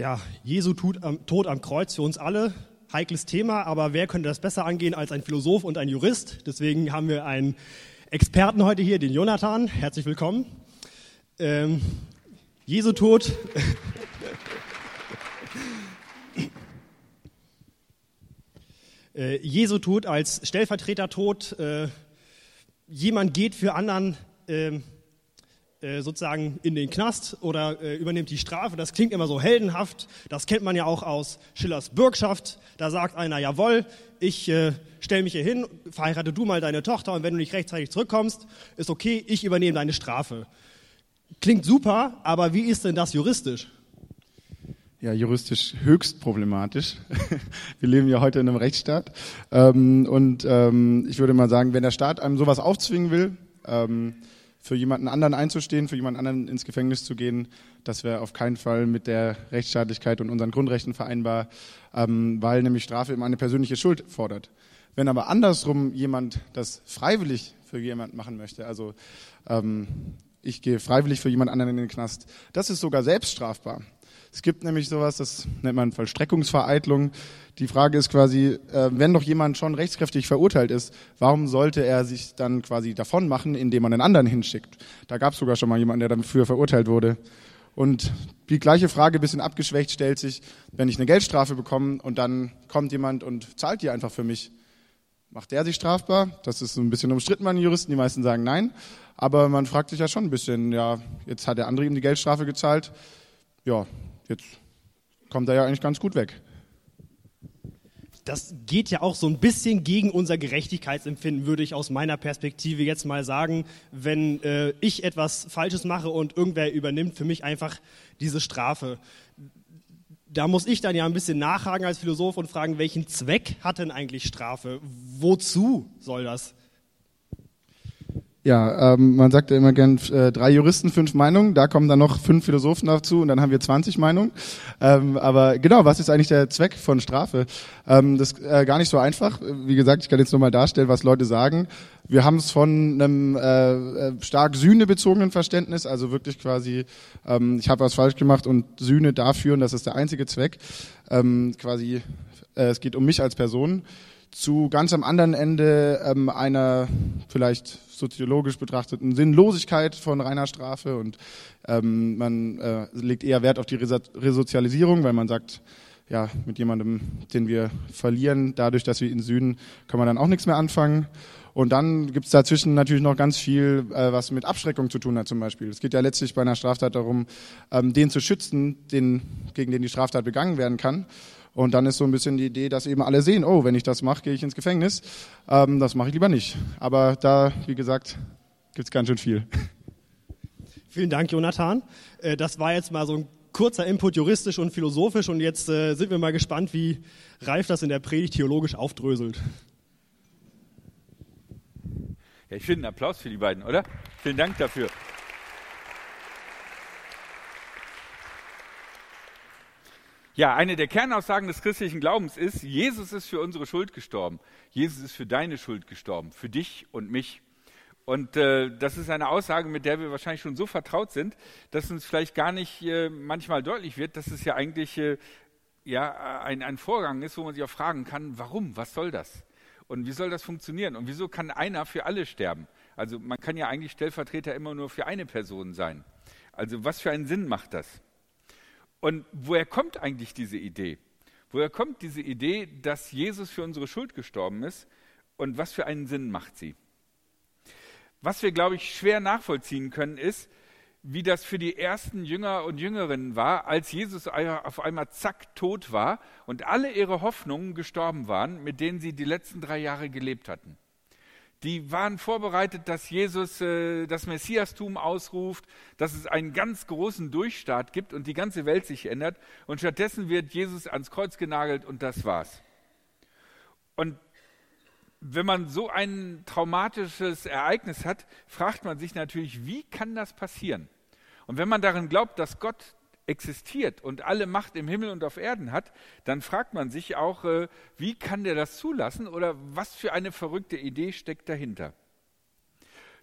Tja, Jesu Tod am Kreuz für uns alle, heikles Thema, aber wer könnte das besser angehen als ein Philosoph und ein Jurist? Deswegen haben wir einen Experten heute hier, den Jonathan. Herzlich willkommen. Ähm, Jesu Tod. äh, Jesu Tod als Stellvertretertod. Äh, jemand geht für anderen. Äh, äh, sozusagen in den Knast oder äh, übernimmt die Strafe. Das klingt immer so heldenhaft. Das kennt man ja auch aus Schillers Bürgschaft. Da sagt einer, jawohl, ich äh, stelle mich hier hin, verheirate du mal deine Tochter und wenn du nicht rechtzeitig zurückkommst, ist okay, ich übernehme deine Strafe. Klingt super, aber wie ist denn das juristisch? Ja, juristisch höchst problematisch. Wir leben ja heute in einem Rechtsstaat. Ähm, und ähm, ich würde mal sagen, wenn der Staat einem sowas aufzwingen will, ähm, für jemanden anderen einzustehen, für jemanden anderen ins Gefängnis zu gehen, das wäre auf keinen Fall mit der Rechtsstaatlichkeit und unseren Grundrechten vereinbar, ähm, weil nämlich Strafe immer eine persönliche Schuld fordert. Wenn aber andersrum jemand das freiwillig für jemanden machen möchte, also ähm, ich gehe freiwillig für jemand anderen in den Knast, das ist sogar selbst strafbar. Es gibt nämlich sowas, das nennt man Vollstreckungsvereitlung. Die Frage ist quasi, äh, wenn doch jemand schon rechtskräftig verurteilt ist, warum sollte er sich dann quasi davon machen, indem man einen anderen hinschickt? Da gab es sogar schon mal jemanden, der dafür verurteilt wurde. Und die gleiche Frage, bisschen abgeschwächt, stellt sich, wenn ich eine Geldstrafe bekomme und dann kommt jemand und zahlt die einfach für mich. Macht der sich strafbar? Das ist ein bisschen umstritten bei den Juristen. Die meisten sagen nein. Aber man fragt sich ja schon ein bisschen, ja, jetzt hat der andere ihm die Geldstrafe gezahlt. Ja, jetzt kommt er ja eigentlich ganz gut weg. Das geht ja auch so ein bisschen gegen unser Gerechtigkeitsempfinden, würde ich aus meiner Perspektive jetzt mal sagen. Wenn äh, ich etwas Falsches mache und irgendwer übernimmt für mich einfach diese Strafe. Da muss ich dann ja ein bisschen nachhaken als Philosoph und fragen, welchen Zweck hat denn eigentlich Strafe? Wozu soll das? Ja, ähm, man sagt ja immer gern äh, drei Juristen, fünf Meinungen. Da kommen dann noch fünf Philosophen dazu und dann haben wir 20 Meinungen. Ähm, aber genau, was ist eigentlich der Zweck von Strafe? Ähm, das ist äh, gar nicht so einfach. Wie gesagt, ich kann jetzt nur mal darstellen, was Leute sagen. Wir haben es von einem äh, äh, stark sühnebezogenen Verständnis, also wirklich quasi, ähm, ich habe was falsch gemacht und Sühne dafür, und das ist der einzige Zweck. Ähm, quasi, äh, es geht um mich als Person zu ganz am anderen Ende ähm, einer vielleicht soziologisch betrachteten Sinnlosigkeit von reiner Strafe und ähm, man äh, legt eher Wert auf die Resozialisierung, weil man sagt, ja, mit jemandem, den wir verlieren, dadurch, dass wir ihn sühnen, kann man dann auch nichts mehr anfangen. Und dann gibt es dazwischen natürlich noch ganz viel, äh, was mit Abschreckung zu tun hat zum Beispiel. Es geht ja letztlich bei einer Straftat darum, ähm, den zu schützen, den, gegen den die Straftat begangen werden kann. Und dann ist so ein bisschen die Idee, dass eben alle sehen, oh, wenn ich das mache, gehe ich ins Gefängnis. Ähm, das mache ich lieber nicht. Aber da, wie gesagt, gibt es ganz schön viel. Vielen Dank, Jonathan. Äh, das war jetzt mal so ein kurzer Input juristisch und philosophisch und jetzt äh, sind wir mal gespannt, wie Ralf das in der Predigt theologisch aufdröselt. Ja, ich finde einen Applaus für die beiden, oder? Vielen Dank dafür. Ja, eine der Kernaussagen des christlichen Glaubens ist, Jesus ist für unsere Schuld gestorben. Jesus ist für deine Schuld gestorben, für dich und mich. Und äh, das ist eine Aussage, mit der wir wahrscheinlich schon so vertraut sind, dass uns vielleicht gar nicht äh, manchmal deutlich wird, dass es ja eigentlich äh, ja, ein, ein Vorgang ist, wo man sich auch fragen kann, warum, was soll das? Und wie soll das funktionieren? Und wieso kann einer für alle sterben? Also man kann ja eigentlich Stellvertreter immer nur für eine Person sein. Also was für einen Sinn macht das? Und woher kommt eigentlich diese Idee? Woher kommt diese Idee, dass Jesus für unsere Schuld gestorben ist und was für einen Sinn macht sie? Was wir, glaube ich, schwer nachvollziehen können, ist, wie das für die ersten Jünger und Jüngerinnen war, als Jesus auf einmal zack tot war und alle ihre Hoffnungen gestorben waren, mit denen sie die letzten drei Jahre gelebt hatten die waren vorbereitet, dass Jesus äh, das Messiastum ausruft, dass es einen ganz großen Durchstart gibt und die ganze Welt sich ändert. Und stattdessen wird Jesus ans Kreuz genagelt und das war's. Und wenn man so ein traumatisches Ereignis hat, fragt man sich natürlich, wie kann das passieren? Und wenn man darin glaubt, dass Gott existiert und alle Macht im Himmel und auf Erden hat, dann fragt man sich auch, äh, wie kann der das zulassen oder was für eine verrückte Idee steckt dahinter?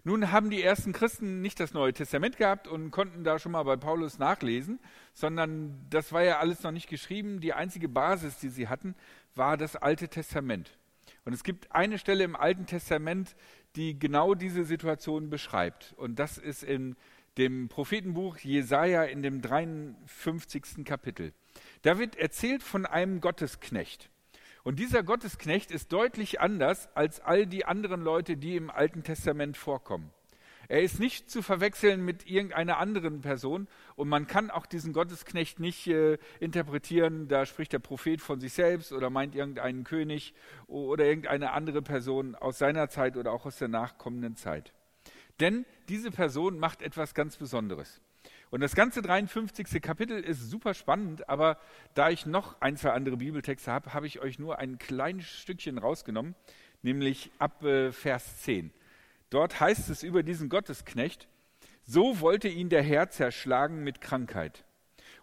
Nun haben die ersten Christen nicht das Neue Testament gehabt und konnten da schon mal bei Paulus nachlesen, sondern das war ja alles noch nicht geschrieben. Die einzige Basis, die sie hatten, war das Alte Testament. Und es gibt eine Stelle im Alten Testament, die genau diese Situation beschreibt. Und das ist in dem Prophetenbuch Jesaja in dem 53. Kapitel. Da wird erzählt von einem Gottesknecht. Und dieser Gottesknecht ist deutlich anders als all die anderen Leute, die im Alten Testament vorkommen. Er ist nicht zu verwechseln mit irgendeiner anderen Person und man kann auch diesen Gottesknecht nicht äh, interpretieren, da spricht der Prophet von sich selbst oder meint irgendeinen König oder irgendeine andere Person aus seiner Zeit oder auch aus der nachkommenden Zeit. Denn diese Person macht etwas ganz Besonderes. Und das ganze 53. Kapitel ist super spannend, aber da ich noch ein, zwei andere Bibeltexte habe, habe ich euch nur ein kleines Stückchen rausgenommen, nämlich ab äh, Vers 10. Dort heißt es über diesen Gottesknecht, so wollte ihn der Herr zerschlagen mit Krankheit.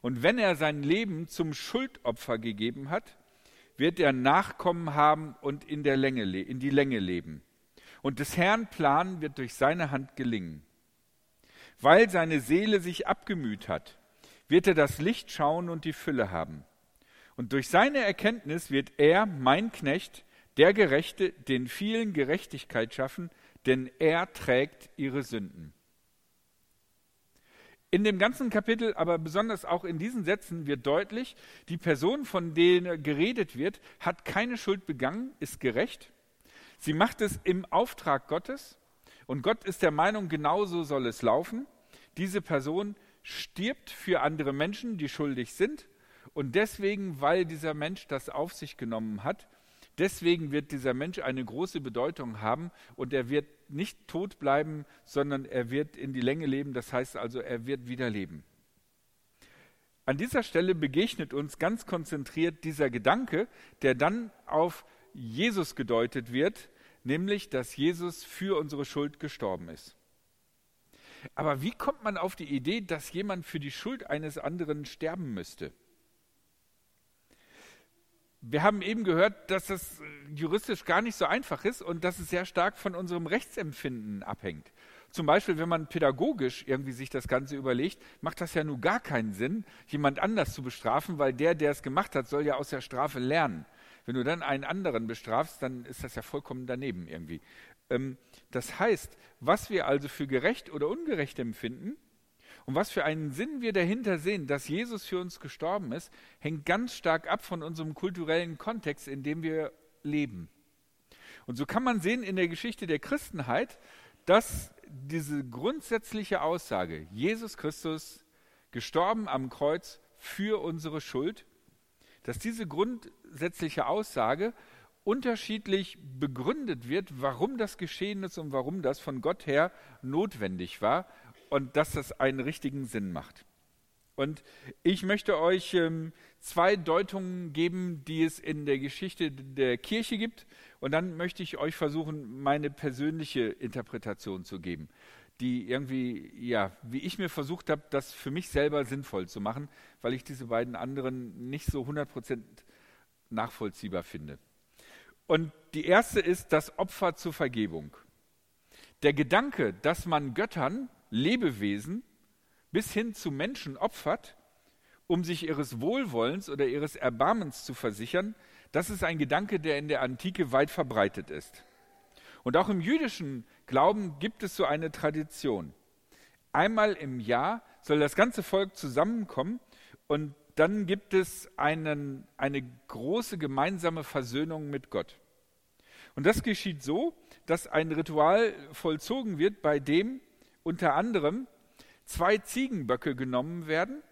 Und wenn er sein Leben zum Schuldopfer gegeben hat, wird er Nachkommen haben und in, Länge, in die Länge leben. Und des Herrn Plan wird durch seine Hand gelingen. Weil seine Seele sich abgemüht hat, wird er das Licht schauen und die Fülle haben. Und durch seine Erkenntnis wird er, mein Knecht, der Gerechte, den vielen Gerechtigkeit schaffen, denn er trägt ihre Sünden. In dem ganzen Kapitel, aber besonders auch in diesen Sätzen wird deutlich, die Person, von der geredet wird, hat keine Schuld begangen, ist gerecht. Sie macht es im Auftrag Gottes und Gott ist der Meinung, genauso soll es laufen. Diese Person stirbt für andere Menschen, die schuldig sind. Und deswegen, weil dieser Mensch das auf sich genommen hat, deswegen wird dieser Mensch eine große Bedeutung haben und er wird nicht tot bleiben, sondern er wird in die Länge leben. Das heißt also, er wird wieder leben. An dieser Stelle begegnet uns ganz konzentriert dieser Gedanke, der dann auf Jesus gedeutet wird, nämlich dass Jesus für unsere Schuld gestorben ist. Aber wie kommt man auf die Idee, dass jemand für die Schuld eines anderen sterben müsste? Wir haben eben gehört, dass das juristisch gar nicht so einfach ist und dass es sehr stark von unserem Rechtsempfinden abhängt. Zum Beispiel, wenn man pädagogisch irgendwie sich das Ganze überlegt, macht das ja nun gar keinen Sinn, jemand anders zu bestrafen, weil der, der es gemacht hat, soll ja aus der Strafe lernen. Wenn du dann einen anderen bestrafst, dann ist das ja vollkommen daneben irgendwie. Ähm, das heißt, was wir also für gerecht oder ungerecht empfinden und was für einen Sinn wir dahinter sehen, dass Jesus für uns gestorben ist, hängt ganz stark ab von unserem kulturellen Kontext, in dem wir leben. Und so kann man sehen in der Geschichte der Christenheit, dass diese grundsätzliche Aussage, Jesus Christus gestorben am Kreuz für unsere Schuld, dass diese grundsätzliche Aussage unterschiedlich begründet wird, warum das geschehen ist und warum das von Gott her notwendig war und dass das einen richtigen Sinn macht. Und ich möchte euch ähm, zwei Deutungen geben, die es in der Geschichte der Kirche gibt. Und dann möchte ich euch versuchen, meine persönliche Interpretation zu geben die irgendwie, ja, wie ich mir versucht habe, das für mich selber sinnvoll zu machen, weil ich diese beiden anderen nicht so 100% nachvollziehbar finde. Und die erste ist das Opfer zur Vergebung. Der Gedanke, dass man Göttern, Lebewesen, bis hin zu Menschen opfert, um sich ihres Wohlwollens oder ihres Erbarmens zu versichern, das ist ein Gedanke, der in der Antike weit verbreitet ist. Und auch im jüdischen Glauben gibt es so eine Tradition. Einmal im Jahr soll das ganze Volk zusammenkommen und dann gibt es einen, eine große gemeinsame Versöhnung mit Gott. Und das geschieht so, dass ein Ritual vollzogen wird, bei dem unter anderem zwei Ziegenböcke genommen werden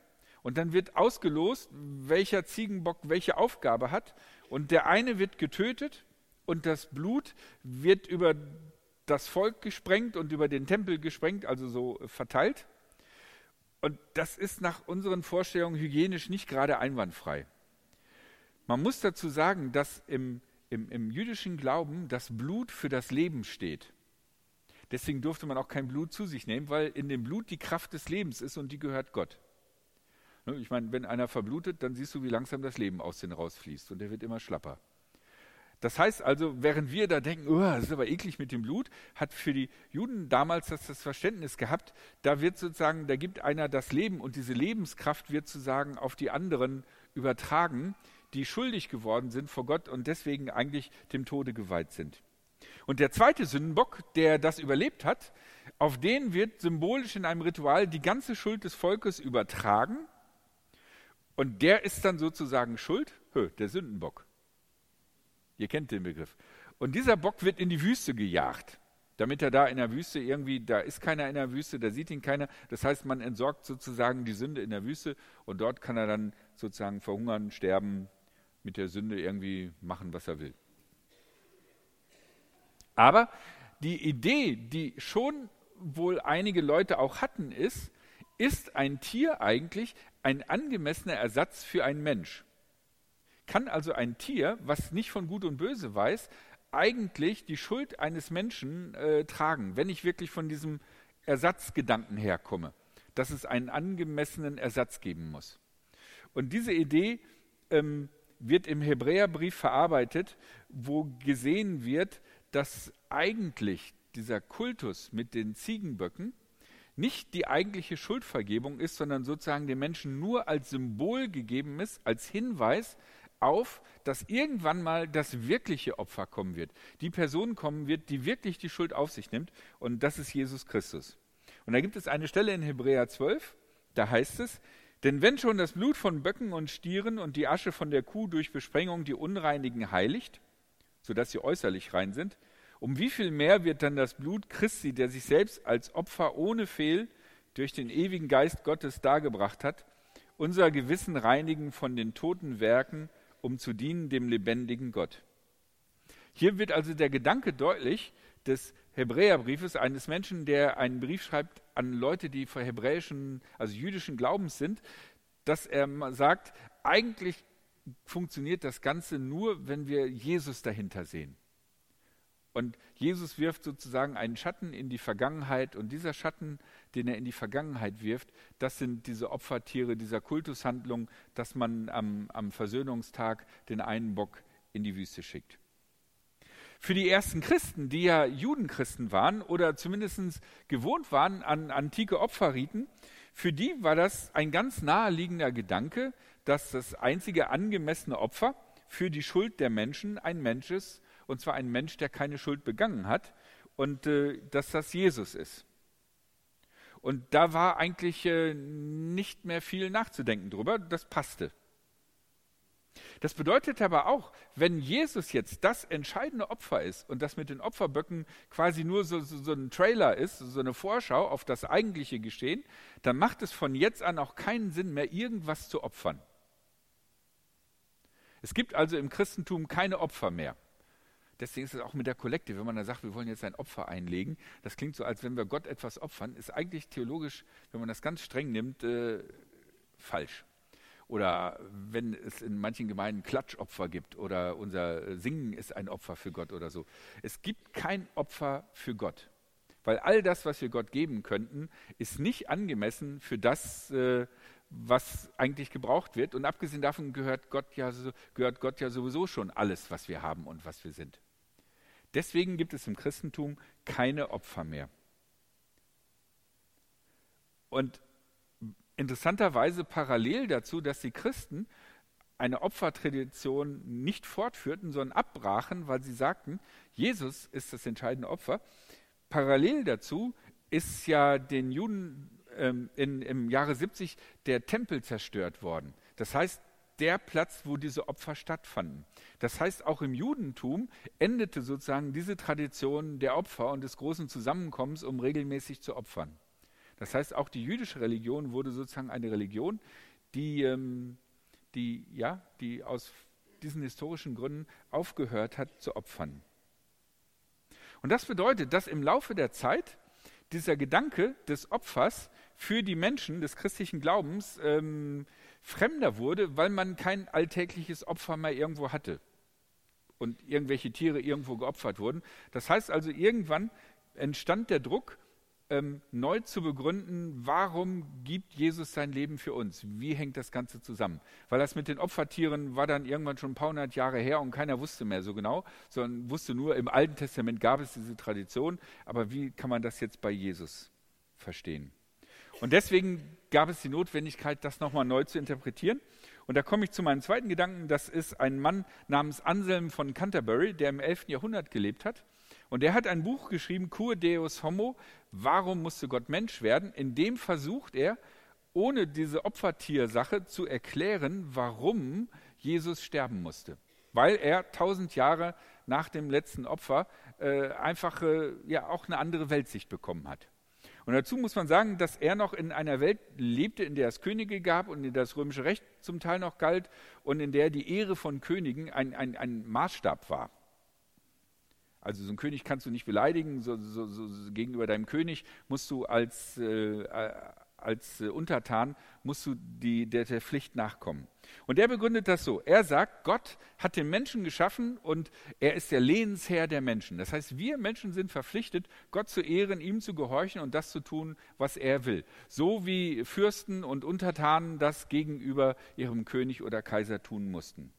und dann wird ausgelost, welcher Ziegenbock welche Aufgabe hat und der eine wird getötet und das Blut wird über das Volk gesprengt und über den Tempel gesprengt, also so verteilt. Und das ist nach unseren Vorstellungen hygienisch nicht gerade einwandfrei. Man muss dazu sagen, dass im, im, im jüdischen Glauben das Blut für das Leben steht. Deswegen durfte man auch kein Blut zu sich nehmen, weil in dem Blut die Kraft des Lebens ist und die gehört Gott. Ne, ich meine, wenn einer verblutet, dann siehst du, wie langsam das Leben aus den rausfließt und der wird immer schlapper. Das heißt also, während wir da denken, oh, das ist aber eklig mit dem Blut, hat für die Juden damals das, das Verständnis gehabt, da wird sozusagen, da gibt einer das Leben und diese Lebenskraft wird sozusagen auf die anderen übertragen, die schuldig geworden sind vor Gott und deswegen eigentlich dem Tode geweiht sind. Und der zweite Sündenbock, der das überlebt hat, auf den wird symbolisch in einem Ritual die ganze Schuld des Volkes übertragen. Und der ist dann sozusagen schuld, der Sündenbock. Ihr kennt den Begriff. Und dieser Bock wird in die Wüste gejagt, damit er da in der Wüste irgendwie, da ist keiner in der Wüste, da sieht ihn keiner. Das heißt, man entsorgt sozusagen die Sünde in der Wüste und dort kann er dann sozusagen verhungern, sterben, mit der Sünde irgendwie machen, was er will. Aber die Idee, die schon wohl einige Leute auch hatten, ist, ist ein Tier eigentlich ein angemessener Ersatz für einen Mensch? Kann also ein Tier, was nicht von Gut und Böse weiß, eigentlich die Schuld eines Menschen äh, tragen, wenn ich wirklich von diesem Ersatzgedanken herkomme, dass es einen angemessenen Ersatz geben muss? Und diese Idee ähm, wird im Hebräerbrief verarbeitet, wo gesehen wird, dass eigentlich dieser Kultus mit den Ziegenböcken nicht die eigentliche Schuldvergebung ist, sondern sozusagen den Menschen nur als Symbol gegeben ist, als Hinweis auf, dass irgendwann mal das wirkliche Opfer kommen wird. Die Person kommen wird, die wirklich die Schuld auf sich nimmt. Und das ist Jesus Christus. Und da gibt es eine Stelle in Hebräer 12, da heißt es, denn wenn schon das Blut von Böcken und Stieren und die Asche von der Kuh durch Besprengung die Unreinigen heiligt, sodass sie äußerlich rein sind, um wie viel mehr wird dann das Blut Christi, der sich selbst als Opfer ohne Fehl durch den ewigen Geist Gottes dargebracht hat, unser Gewissen reinigen von den toten Werken, um zu dienen dem lebendigen Gott. Hier wird also der Gedanke deutlich des Hebräerbriefes eines Menschen, der einen Brief schreibt an Leute, die vor hebräischen, also jüdischen Glaubens sind, dass er sagt, eigentlich funktioniert das Ganze nur, wenn wir Jesus dahinter sehen. Und Jesus wirft sozusagen einen Schatten in die Vergangenheit und dieser Schatten, den er in die Vergangenheit wirft, das sind diese Opfertiere dieser Kultushandlung, dass man am, am Versöhnungstag den einen Bock in die Wüste schickt. Für die ersten Christen, die ja Judenchristen waren oder zumindest gewohnt waren an antike Opferriten, für die war das ein ganz naheliegender Gedanke, dass das einzige angemessene Opfer für die Schuld der Menschen ein Mensch ist, und zwar ein Mensch, der keine Schuld begangen hat, und äh, dass das Jesus ist. Und da war eigentlich äh, nicht mehr viel nachzudenken drüber, das passte. Das bedeutet aber auch, wenn Jesus jetzt das entscheidende Opfer ist und das mit den Opferböcken quasi nur so, so, so, ein Trailer ist, so eine Vorschau auf das eigentliche Geschehen, dann macht es von jetzt an auch keinen Sinn mehr, irgendwas zu opfern. Es gibt also im Christentum keine Opfer mehr. Deswegen ist es auch mit der Kollekte, wenn man da sagt, wir wollen jetzt ein Opfer einlegen, das klingt so, als wenn wir Gott etwas opfern, ist eigentlich theologisch, wenn man das ganz streng nimmt, äh, falsch. Oder wenn es in manchen Gemeinden Klatschopfer gibt oder unser Singen ist ein Opfer für Gott oder so. Es gibt kein Opfer für Gott. Weil all das, was wir Gott geben könnten, ist nicht angemessen für das, äh, was eigentlich gebraucht wird. Und abgesehen davon gehört Gott, ja, gehört Gott ja sowieso schon alles, was wir haben und was wir sind. Deswegen gibt es im Christentum keine Opfer mehr. Und interessanterweise parallel dazu, dass die Christen eine Opfertradition nicht fortführten, sondern abbrachen, weil sie sagten, Jesus ist das entscheidende Opfer. Parallel dazu ist ja den Juden ähm, in, im Jahre 70 der Tempel zerstört worden. Das heißt, der Platz, wo diese Opfer stattfanden. Das heißt, auch im Judentum endete sozusagen diese Tradition der Opfer und des großen Zusammenkommens, um regelmäßig zu opfern. Das heißt, auch die jüdische Religion wurde sozusagen eine Religion, die, ähm, die, ja, die aus diesen historischen Gründen aufgehört hat zu opfern. Und das bedeutet, dass im Laufe der Zeit dieser Gedanke des Opfers für die Menschen des christlichen Glaubens ähm, fremder wurde, weil man kein alltägliches Opfer mehr irgendwo hatte und irgendwelche Tiere irgendwo geopfert wurden. Das heißt also, irgendwann entstand der Druck, ähm, neu zu begründen, warum gibt Jesus sein Leben für uns? Wie hängt das Ganze zusammen? Weil das mit den Opfertieren war dann irgendwann schon ein paar hundert Jahre her und keiner wusste mehr so genau, sondern wusste nur, im Alten Testament gab es diese Tradition, aber wie kann man das jetzt bei Jesus verstehen? Und deswegen gab es die Notwendigkeit, das nochmal neu zu interpretieren. Und da komme ich zu meinem zweiten Gedanken. Das ist ein Mann namens Anselm von Canterbury, der im 11. Jahrhundert gelebt hat. Und der hat ein Buch geschrieben, Cur Deus Homo, warum musste Gott Mensch werden? In dem versucht er, ohne diese Opfertiersache zu erklären, warum Jesus sterben musste. Weil er tausend Jahre nach dem letzten Opfer äh, einfach äh, ja auch eine andere Weltsicht bekommen hat. Und dazu muss man sagen, dass er noch in einer Welt lebte, in der es Könige gab und in der das römische Recht zum Teil noch galt und in der die Ehre von Königen ein, ein, ein Maßstab war. Also so einen König kannst du nicht beleidigen, so, so, so, gegenüber deinem König musst du als, äh, als äh, Untertan, musst du die, der, der Pflicht nachkommen. Und er begründet das so. Er sagt, Gott hat den Menschen geschaffen und er ist der Lehensherr der Menschen. Das heißt, wir Menschen sind verpflichtet, Gott zu ehren, ihm zu gehorchen und das zu tun, was er will. So wie Fürsten und Untertanen das gegenüber ihrem König oder Kaiser tun mussten.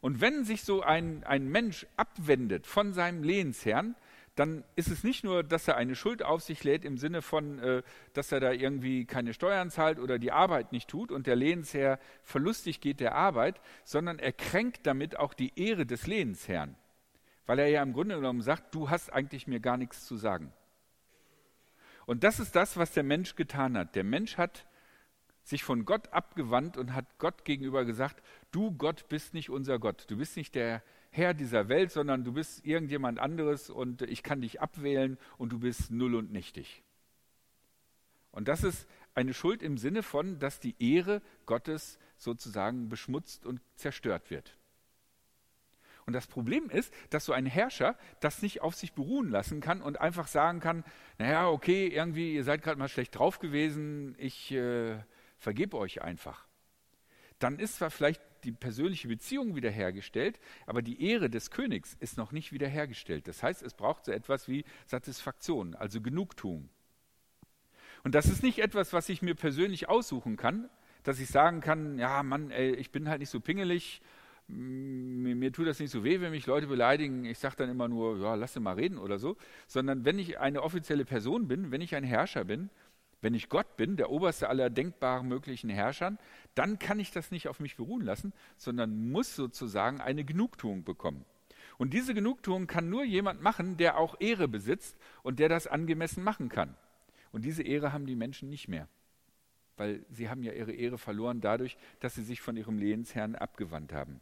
Und wenn sich so ein, ein Mensch abwendet von seinem Lehensherrn, dann ist es nicht nur, dass er eine Schuld auf sich lädt im Sinne von, äh, dass er da irgendwie keine Steuern zahlt oder die Arbeit nicht tut und der Lehensherr verlustig geht der Arbeit, sondern er kränkt damit auch die Ehre des Lehensherrn, weil er ja im Grunde genommen sagt, du hast eigentlich mir gar nichts zu sagen. Und das ist das, was der Mensch getan hat. Der Mensch hat sich von Gott abgewandt und hat Gott gegenüber gesagt, du Gott bist nicht unser Gott, du bist nicht der Herr dieser Welt, sondern du bist irgendjemand anderes und ich kann dich abwählen und du bist null und nichtig. Und das ist eine Schuld im Sinne von, dass die Ehre Gottes sozusagen beschmutzt und zerstört wird. Und das Problem ist, dass so ein Herrscher das nicht auf sich beruhen lassen kann und einfach sagen kann, naja, okay, irgendwie, ihr seid gerade mal schlecht drauf gewesen, ich äh, vergebe euch einfach. Dann ist zwar vielleicht die persönliche Beziehung wiederhergestellt, aber die Ehre des Königs ist noch nicht wiederhergestellt. Das heißt, es braucht so etwas wie Satisfaktion, also Genugtuung. Und das ist nicht etwas, was ich mir persönlich aussuchen kann, dass ich sagen kann, ja Mann, ey, ich bin halt nicht so pingelig, mir, mir, tut das nicht so weh, wenn mich Leute beleidigen. Ich sage dann immer nur, ja, lass mal reden oder so. Sondern wenn ich eine offizielle Person bin, wenn ich ein Herrscher bin, wenn ich Gott bin, der oberste aller denkbaren möglichen Herrschern, dann kann ich das nicht auf mich beruhen lassen, sondern muss sozusagen eine Genugtuung bekommen. Und diese Genugtuung kann nur jemand machen, der auch Ehre besitzt und der das angemessen machen kann. Und diese Ehre haben die Menschen nicht mehr, weil sie haben ja ihre Ehre verloren dadurch, dass sie sich von ihrem Lehensherrn abgewandt haben.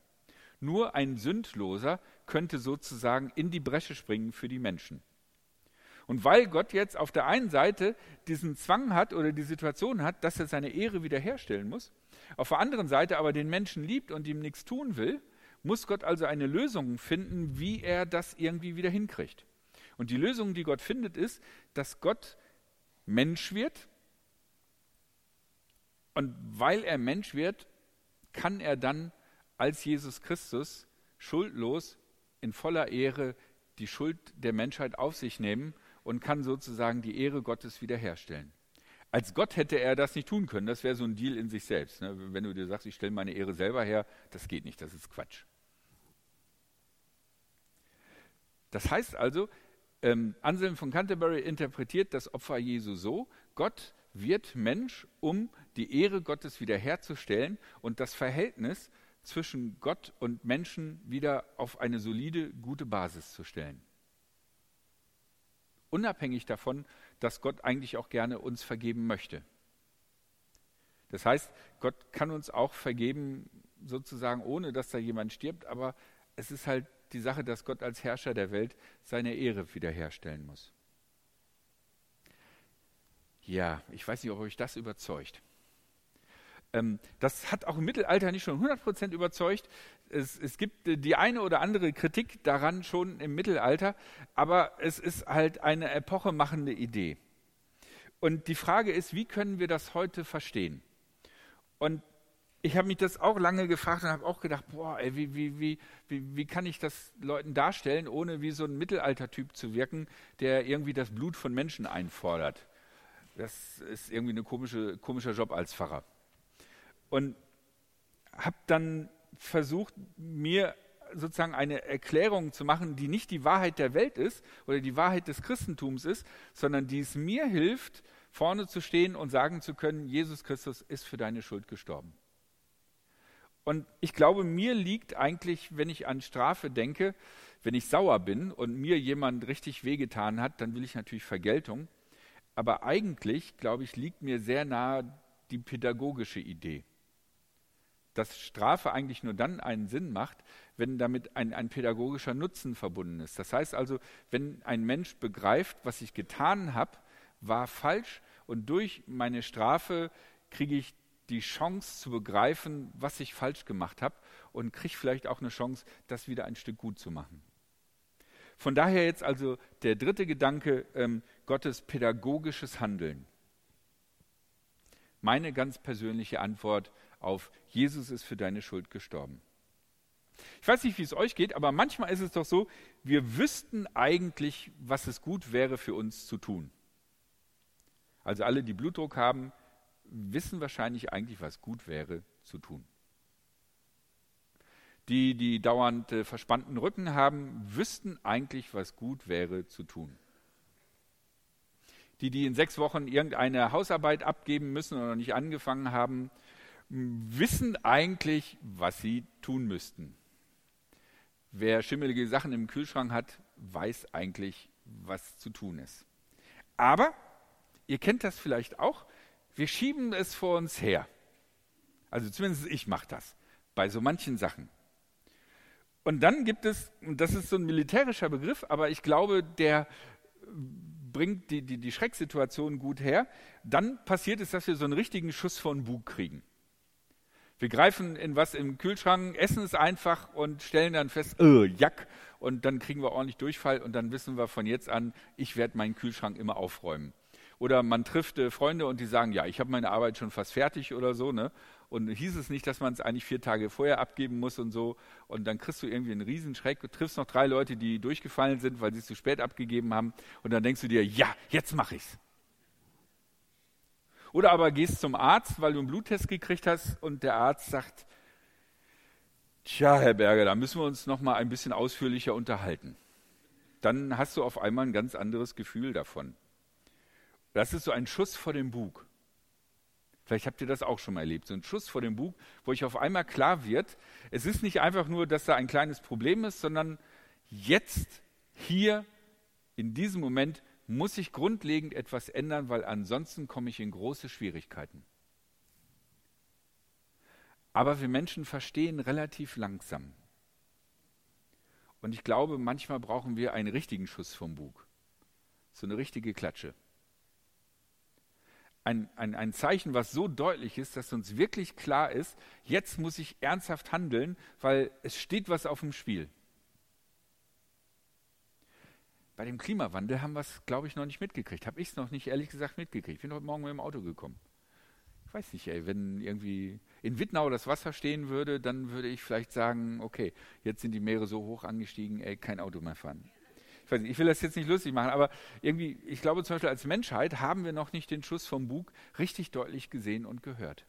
Nur ein Sündloser könnte sozusagen in die Bresche springen für die Menschen. Und weil Gott jetzt auf der einen Seite diesen Zwang hat oder die Situation hat, dass er seine Ehre wiederherstellen muss, auf der anderen Seite aber den Menschen liebt und ihm nichts tun will, muss Gott also eine Lösung finden, wie er das irgendwie wieder hinkriegt. Und die Lösung, die Gott findet, ist, dass Gott Mensch wird. Und weil er Mensch wird, kann er dann als Jesus Christus schuldlos in voller Ehre die Schuld der Menschheit auf sich nehmen und kann sozusagen die Ehre Gottes wiederherstellen. Als Gott hätte er das nicht tun können. Das wäre so ein Deal in sich selbst. Ne? Wenn du dir sagst, ich stelle meine Ehre selber her, das geht nicht, das ist Quatsch. Das heißt also, ähm, Anselm von Canterbury interpretiert das Opfer Jesu so, Gott wird Mensch, um die Ehre Gottes wiederherzustellen und das Verhältnis zwischen Gott und Menschen wieder auf eine solide, gute Basis zu stellen unabhängig davon, dass Gott eigentlich auch gerne uns vergeben möchte. Das heißt, Gott kann uns auch vergeben, sozusagen ohne dass da jemand stirbt, aber es ist halt die Sache, dass Gott als Herrscher der Welt seine Ehre wiederherstellen muss. Ja, ich weiß nicht, ob euch das überzeugt. Ähm, das hat auch im Mittelalter nicht schon 100% überzeugt. Es, es, gibt äh, die eine oder andere Kritik daran schon im Mittelalter, aber es ist halt eine epochemachende Idee. Und die Frage ist, wie können wir das heute verstehen? Und ich habe mich das auch lange gefragt und habe auch gedacht, boah, ey, wie, wie, wie, wie, kann ich das Leuten darstellen, ohne wie so ein Mittelaltertyp zu wirken, der irgendwie das Blut von Menschen einfordert Das ist irgendwie ein komische, komischer Job als Pfarrer. Und habe dann versucht, mir sozusagen eine Erklärung zu machen, die nicht die Wahrheit der Welt ist oder die Wahrheit des Christentums ist, sondern die es mir hilft, vorne zu stehen und sagen zu können, Jesus Christus ist für deine Schuld gestorben. Und ich glaube, mir liegt eigentlich, wenn ich an Strafe denke, wenn ich sauer bin und mir jemand richtig wehgetan hat, dann will ich natürlich Vergeltung. Aber eigentlich, glaube ich, liegt mir sehr nahe die pädagogische Idee dass Strafe eigentlich nur dann einen Sinn macht, wenn damit ein, ein pädagogischer Nutzen verbunden ist. Das heißt also, wenn ein Mensch begreift, was ich getan habe, war falsch und durch meine Strafe kriege ich die Chance zu begreifen, was ich falsch gemacht habe und kriege vielleicht auch eine Chance, das wieder ein Stück gut zu machen. Von daher jetzt also der dritte Gedanke, ähm, Gottes pädagogisches Handeln. Meine ganz persönliche Antwort auf Jesus ist für deine Schuld gestorben. Ich weiß nicht, wie es euch geht, aber manchmal ist es doch so, wir wüssten eigentlich, was es gut wäre für uns zu tun. Also alle, die Blutdruck haben, wissen wahrscheinlich eigentlich, was gut wäre zu tun. Die, die dauernd äh, verspannten Rücken haben, wüssten eigentlich, was gut wäre zu tun. Die, die in sechs Wochen irgendeine Hausarbeit abgeben müssen oder nicht angefangen haben, wissen eigentlich, was sie tun müssten. Wer schimmelige Sachen im Kühlschrank hat, weiß eigentlich, was zu tun ist. Aber, ihr kennt das vielleicht auch, wir schieben es vor uns her. Also zumindest ich mache das bei so manchen Sachen. Und dann gibt es, und das ist so ein militärischer Begriff, aber ich glaube, der bringt die, die, die Schrecksituation gut her, dann passiert es, dass wir so einen richtigen Schuss von Bug kriegen. Wir greifen in was im Kühlschrank, essen es einfach und stellen dann fest, äh, jack, und dann kriegen wir ordentlich Durchfall und dann wissen wir von jetzt an, ich werde meinen Kühlschrank immer aufräumen. Oder man trifft äh, Freunde und die sagen, ja, ich habe meine Arbeit schon fast fertig oder so, ne? Und hieß es nicht, dass man es eigentlich vier Tage vorher abgeben muss und so. Und dann kriegst du irgendwie einen Riesenschreck, du triffst noch drei Leute, die durchgefallen sind, weil sie es zu spät abgegeben haben. Und dann denkst du dir, ja, jetzt mache ich's. Oder aber gehst zum Arzt, weil du einen Bluttest gekriegt hast und der Arzt sagt, tja, Herr Berger, da müssen wir uns noch mal ein bisschen ausführlicher unterhalten. Dann hast du auf einmal ein ganz anderes Gefühl davon. Das ist so ein Schuss vor dem Bug. Vielleicht habt ihr das auch schon mal erlebt, so ein Schuss vor dem Bug, wo ich auf einmal klar wird, es ist nicht einfach nur, dass da ein kleines Problem ist, sondern jetzt, hier, in diesem Moment muss ich grundlegend etwas ändern, weil ansonsten komme ich in große Schwierigkeiten. Aber wir Menschen verstehen relativ langsam. Und ich glaube, manchmal brauchen wir einen richtigen Schuss vom Bug. So eine richtige Klatsche. Ein, ein, ein Zeichen, was so deutlich ist, dass uns wirklich klar ist, jetzt muss ich ernsthaft handeln, weil es steht was auf dem Spiel. Bei dem Klimawandel haben wir es, glaube ich, noch nicht mitgekriegt. Habe ich es noch nicht, ehrlich gesagt, mitgekriegt. Ich bin heute Morgen mit dem Auto gekommen. Ich weiß nicht, ey, wenn irgendwie in Wittnau das Wasser stehen würde, dann würde ich vielleicht sagen, okay, jetzt sind die Meere so hoch angestiegen, ey, kein Auto mehr fahren. Ich, nicht, ich will das jetzt nicht lustig machen, aber irgendwie, ich glaube zum Beispiel als Menschheit haben wir noch nicht den Schuss vom Bug richtig deutlich gesehen und gehört.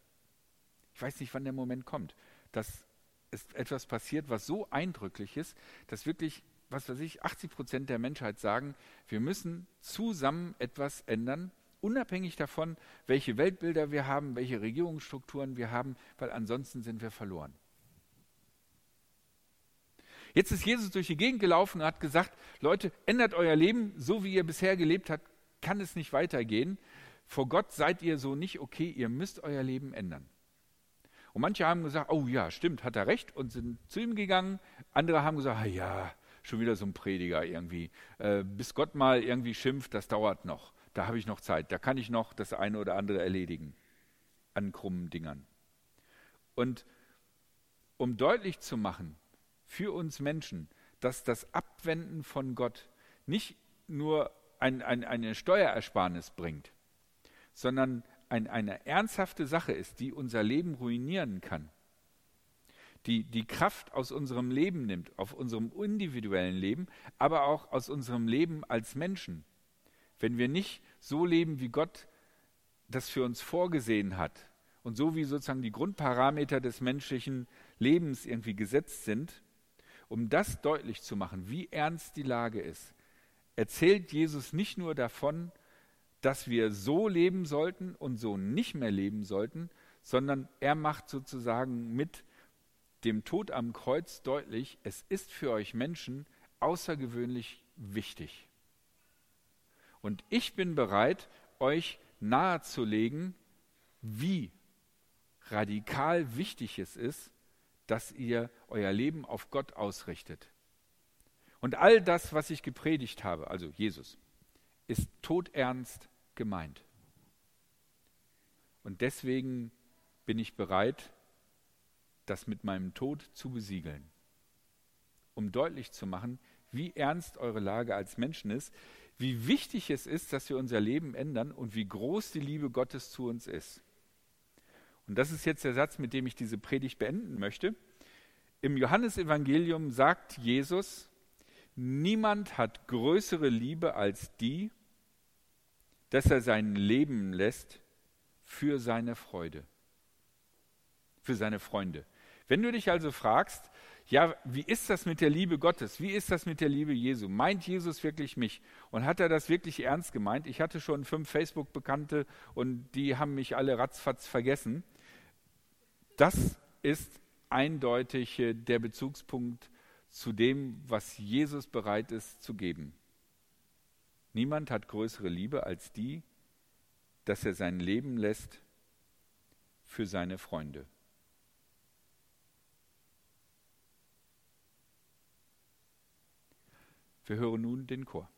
Ich weiß nicht, wann der Moment kommt, dass es etwas passiert, was so eindrücklich ist, dass wirklich was weiß ich, 80 Prozent der Menschheit sagen, wir müssen zusammen etwas ändern, unabhängig davon, welche Weltbilder wir haben, welche Regierungsstrukturen wir haben, weil ansonsten sind wir verloren. Jetzt ist Jesus durch die Gegend gelaufen und hat gesagt, Leute, ändert euer Leben, so wie ihr bisher gelebt habt, kann es nicht weitergehen. Vor Gott seid ihr so nicht okay, ihr müsst euer Leben ändern. Und manche haben gesagt, oh ja, stimmt, hat er recht und sind zu ihm gegangen. Andere haben gesagt, ah ja, schon wieder so ein Prediger irgendwie. Äh, bis Gott mal irgendwie schimpft, das dauert noch. Da habe ich noch Zeit. Da kann ich noch das eine oder andere erledigen. An krummen Dingern. Und um deutlich zu machen für uns Menschen, dass das Abwenden von Gott nicht nur ein, ein, eine Steuerersparnis bringt, sondern ein, eine ernsthafte Sache ist, die unser Leben ruinieren kann, die die Kraft aus unserem Leben nimmt, auf unserem individuellen Leben, aber auch aus unserem Leben als Menschen. Wenn wir nicht so leben, wie Gott das für uns vorgesehen hat und so wie sozusagen die Grundparameter des menschlichen Lebens irgendwie gesetzt sind, um das deutlich zu machen, wie ernst die Lage ist, erzählt Jesus nicht nur davon, dass wir so leben sollten und so nicht mehr leben sollten, sondern er macht sozusagen mit dem Tod am Kreuz deutlich, es ist für euch Menschen außergewöhnlich wichtig. Und ich bin bereit, euch nahezulegen, wie radikal wichtig es ist, dass ihr euer Leben auf Gott ausrichtet. Und all das, was ich gepredigt habe, also Jesus, ist todernst gemeint. Und deswegen bin ich bereit, das mit meinem Tod zu besiegeln, um deutlich zu machen, wie ernst eure Lage als Menschen ist, wie wichtig es ist, dass wir unser Leben ändern und wie groß die Liebe Gottes zu uns ist. Und das ist jetzt der Satz, mit dem ich diese Predigt beenden möchte. Im Johannesevangelium sagt Jesus, niemand hat größere Liebe als die, dass er sein Leben lässt für seine Freude, für seine Freunde. Wenn du dich also fragst, ja, wie ist das mit der Liebe Gottes? Wie ist das mit der Liebe Jesu? Meint Jesus wirklich mich? Und hat er das wirklich ernst gemeint? Ich hatte schon fünf Facebook-Bekannte und die haben mich alle ratzfatz vergessen. Das ist eindeutig äh, der Bezugspunkt zu dem, was Jesus bereit ist zu geben. Niemand hat größere Liebe als die, dass er sein Leben lässt für seine Freunde. Wir hören nun den Chor.